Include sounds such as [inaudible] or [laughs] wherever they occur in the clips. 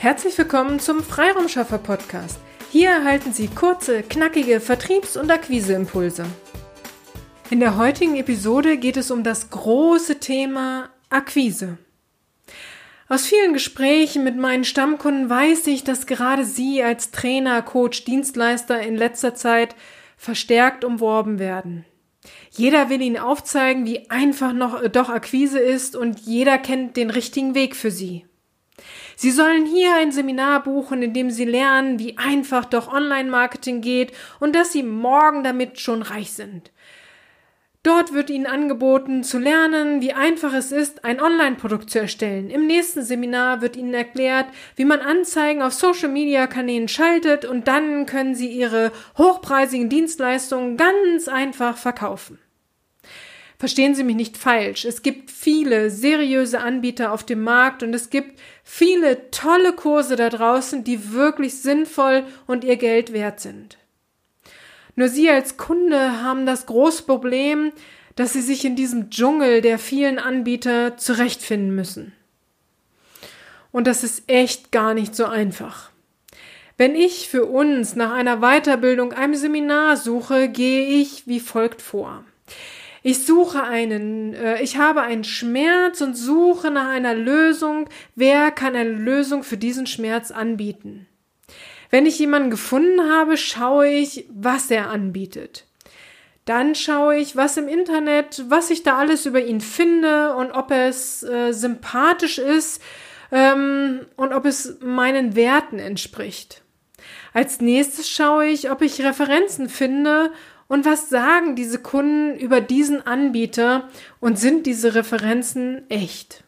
Herzlich willkommen zum Freiraumschaffer Podcast. Hier erhalten Sie kurze, knackige Vertriebs- und Akquiseimpulse. In der heutigen Episode geht es um das große Thema Akquise. Aus vielen Gesprächen mit meinen Stammkunden weiß ich, dass gerade Sie als Trainer, Coach, Dienstleister in letzter Zeit verstärkt umworben werden. Jeder will Ihnen aufzeigen, wie einfach noch doch Akquise ist und jeder kennt den richtigen Weg für Sie. Sie sollen hier ein Seminar buchen, in dem Sie lernen, wie einfach doch Online-Marketing geht und dass Sie morgen damit schon reich sind. Dort wird Ihnen angeboten zu lernen, wie einfach es ist, ein Online-Produkt zu erstellen. Im nächsten Seminar wird Ihnen erklärt, wie man Anzeigen auf Social-Media-Kanälen schaltet und dann können Sie Ihre hochpreisigen Dienstleistungen ganz einfach verkaufen. Verstehen Sie mich nicht falsch. Es gibt viele seriöse Anbieter auf dem Markt und es gibt viele tolle Kurse da draußen, die wirklich sinnvoll und ihr Geld wert sind. Nur Sie als Kunde haben das große Problem, dass Sie sich in diesem Dschungel der vielen Anbieter zurechtfinden müssen. Und das ist echt gar nicht so einfach. Wenn ich für uns nach einer Weiterbildung, einem Seminar suche, gehe ich wie folgt vor. Ich suche einen, äh, ich habe einen Schmerz und suche nach einer Lösung. Wer kann eine Lösung für diesen Schmerz anbieten? Wenn ich jemanden gefunden habe, schaue ich, was er anbietet. Dann schaue ich, was im Internet, was ich da alles über ihn finde und ob es äh, sympathisch ist ähm, und ob es meinen Werten entspricht. Als nächstes schaue ich, ob ich Referenzen finde und was sagen diese Kunden über diesen Anbieter und sind diese Referenzen echt?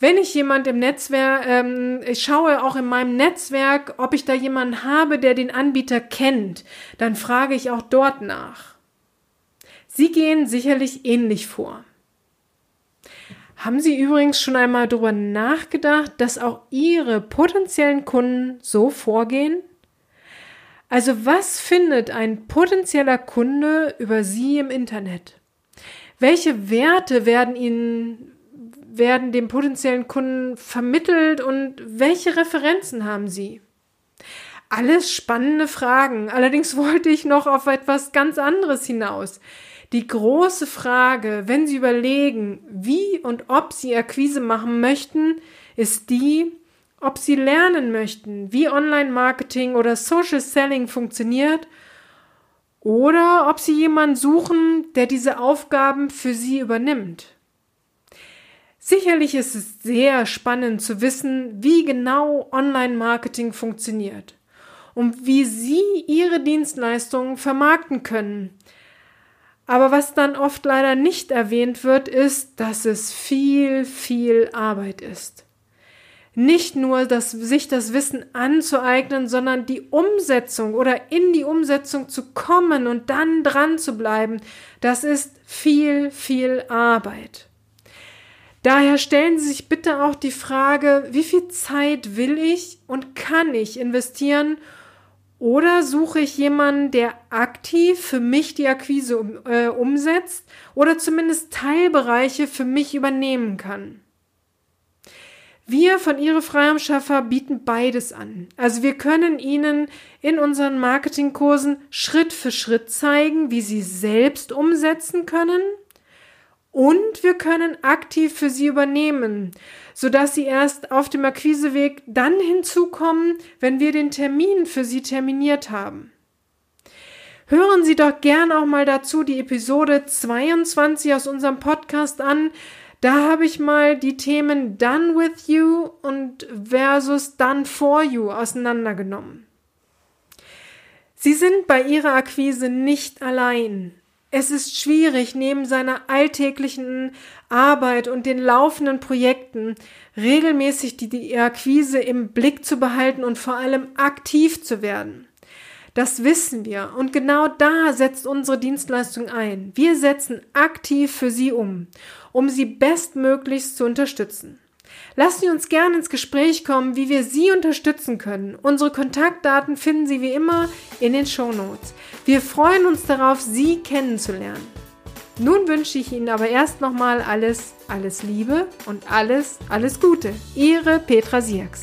Wenn ich jemand im Netzwerk, ähm, ich schaue auch in meinem Netzwerk, ob ich da jemanden habe, der den Anbieter kennt, dann frage ich auch dort nach. Sie gehen sicherlich ähnlich vor. Haben Sie übrigens schon einmal darüber nachgedacht, dass auch Ihre potenziellen Kunden so vorgehen? Also was findet ein potenzieller Kunde über Sie im Internet? Welche Werte werden Ihnen, werden dem potenziellen Kunden vermittelt und welche Referenzen haben Sie? Alles spannende Fragen. Allerdings [laughs] wollte ich noch auf etwas ganz anderes hinaus. Die große Frage, wenn Sie überlegen, wie und ob Sie Akquise machen möchten, ist die, ob Sie lernen möchten, wie Online-Marketing oder Social Selling funktioniert oder ob Sie jemanden suchen, der diese Aufgaben für Sie übernimmt. Sicherlich ist es sehr spannend zu wissen, wie genau Online-Marketing funktioniert und wie Sie Ihre Dienstleistungen vermarkten können. Aber was dann oft leider nicht erwähnt wird, ist, dass es viel, viel Arbeit ist nicht nur das, sich das Wissen anzueignen, sondern die Umsetzung oder in die Umsetzung zu kommen und dann dran zu bleiben, das ist viel, viel Arbeit. Daher stellen Sie sich bitte auch die Frage, wie viel Zeit will ich und kann ich investieren oder suche ich jemanden, der aktiv für mich die Akquise um, äh, umsetzt oder zumindest Teilbereiche für mich übernehmen kann? Wir von Ihre Freiheitsschaffer bieten beides an. Also wir können Ihnen in unseren Marketingkursen Schritt für Schritt zeigen, wie Sie selbst umsetzen können. Und wir können aktiv für Sie übernehmen, sodass Sie erst auf dem Akquiseweg dann hinzukommen, wenn wir den Termin für Sie terminiert haben. Hören Sie doch gern auch mal dazu die Episode 22 aus unserem Podcast an, da habe ich mal die Themen Done with You und versus Done for You auseinandergenommen. Sie sind bei Ihrer Akquise nicht allein. Es ist schwierig, neben seiner alltäglichen Arbeit und den laufenden Projekten regelmäßig die, die Akquise im Blick zu behalten und vor allem aktiv zu werden. Das wissen wir und genau da setzt unsere Dienstleistung ein. Wir setzen aktiv für Sie um, um Sie bestmöglichst zu unterstützen. Lassen Sie uns gerne ins Gespräch kommen, wie wir Sie unterstützen können. Unsere Kontaktdaten finden Sie wie immer in den Show Notes. Wir freuen uns darauf, Sie kennenzulernen. Nun wünsche ich Ihnen aber erst nochmal alles, alles Liebe und alles, alles Gute. Ihre Petra Sierks.